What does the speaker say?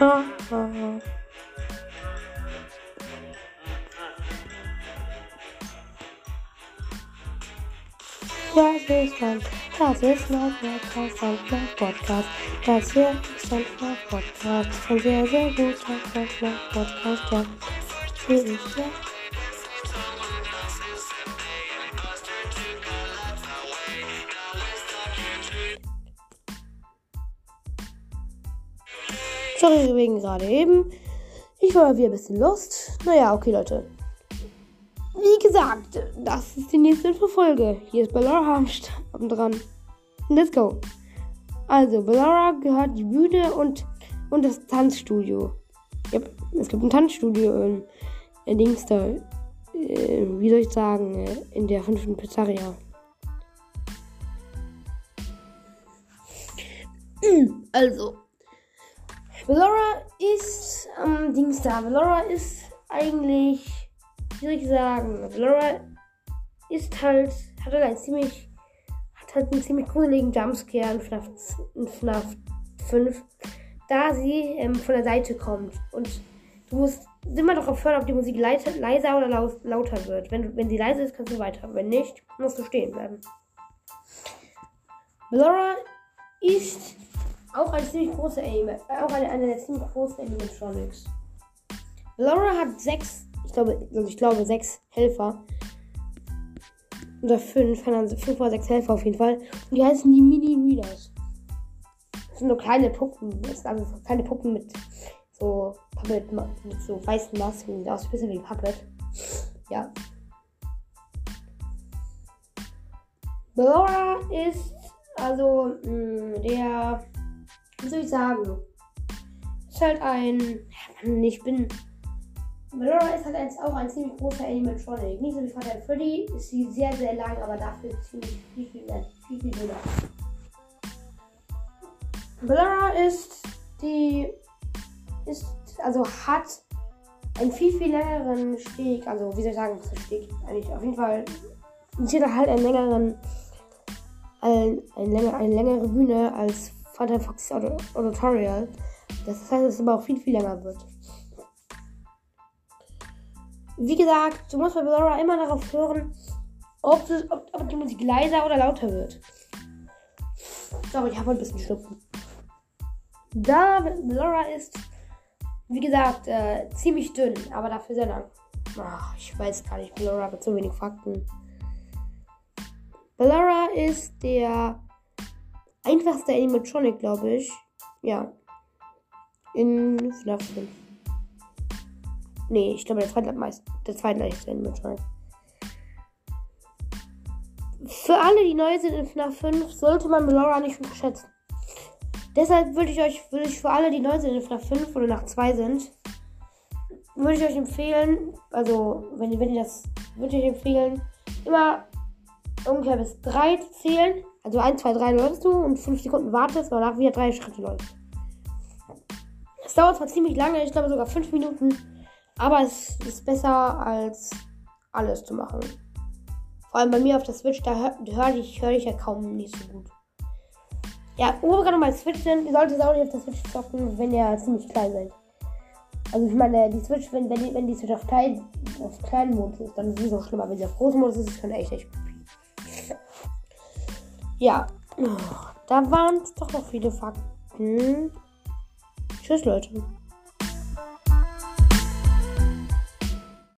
Das ist mein, das ist mein Podcast, mein Podcast. Das hier ist ein Podcast. Ein sehr, sehr guter Podcast, ja. Hier ist ja. Sorry wegen gerade eben. Ich war mal wieder ein bisschen lost. Naja, okay, Leute. Wie gesagt, das ist die nächste Folge. Hier ist Ballora am dran. Let's go. Also, Ballora gehört die Bühne und, und das Tanzstudio. Yep, es gibt ein Tanzstudio in, in Dings. Äh, wie soll ich sagen? Äh, in der fünften Pizzeria. Also, Ballora ist am ähm, Dings da. Ballora ist eigentlich, wie soll ich sagen, Ballora ist halt, hat halt ein ziemlich, hat halt einen ziemlich gruseligen Jumpscare in FNAF, in FNAF 5, da sie ähm, von der Seite kommt. Und du musst immer darauf hören, ob die Musik leise, leiser oder laut, lauter wird. Wenn, wenn sie leise ist, kannst du weiter. Wenn nicht, musst du stehen bleiben. Ballora ist auch ein ziemlich großer Anime. Äh, auch eine, eine ziemlich großen Animatronics. Laura hat sechs, ich glaube, also ich glaube sechs Helfer. Oder fünf, fünf oder sechs Helfer auf jeden Fall. Und die heißen die Mini-Readers. Das sind nur kleine Puppen. Das sind also kleine Puppen mit so Puppet, mit so weißen Masken. Die aussehen ein bisschen wie Puppet. Ja. Laura ist also mh, mm, der wie soll ich sagen? Ist halt ein. Ich bin. Melora ist halt ein, auch ein ziemlich großer Animatronic. Nicht so wie Vater Freddy, ist sie sehr, sehr lang, aber dafür ziemlich viel, viel, mehr, viel, viel dünner. Melora ist die. ist. also hat einen viel, viel längeren Steg. Also, wie soll ich sagen, was ist Steg? Eigentlich auf jeden Fall. Sie hat halt einen längeren. Ein, ein länger, eine längere Bühne als Phantom Foxys Auditorial. Das heißt, dass es aber auch viel, viel länger wird. Wie gesagt, du musst bei Bellora immer darauf hören, ob, das, ob, ob, die Musik leiser oder lauter wird. So, ich habe ein bisschen Schnupfen. Da Bellora ist, wie gesagt, äh, ziemlich dünn, aber dafür sehr lang. Ach, ich weiß gar nicht, Bellora hat so wenig Fakten. Bellora ist der einfachste Animatronic, glaube ich. Ja. In FNAF 5. Nee, ich glaube, der zweitleichteste der zweitleichteste Animatronic. Für alle, die neu sind in FNAF 5, sollte man Melora nicht unterschätzen. Deshalb würde ich euch, würde ich für alle, die neu sind in FNAF 5 oder nach 2 sind, würde ich euch empfehlen, also wenn, wenn ihr das, würde ich euch empfehlen, immer ungefähr bis 3 zu zählen also 1, 2, 3 läufst du und 5 Sekunden wartest, danach wieder 3 Schritte läufst. Es dauert zwar ziemlich lange, ich glaube sogar 5 Minuten, aber es ist besser als alles zu machen. Vor allem bei mir auf der Switch, da höre hör ich, hör ich ja kaum nicht so gut. Ja, wo wir gerade mal Switch sind, ihr solltet auch nicht auf der Switch zocken, wenn ihr ziemlich klein seid. Also ich meine, die Switch, wenn, wenn, die, wenn die Switch auf, klein, auf kleinen Modus ist, dann ist es so schlimmer. Wenn sie auf großen Modus ist, ist es schon echt, echt ja, da waren es doch noch viele Fakten. Tschüss, Leute.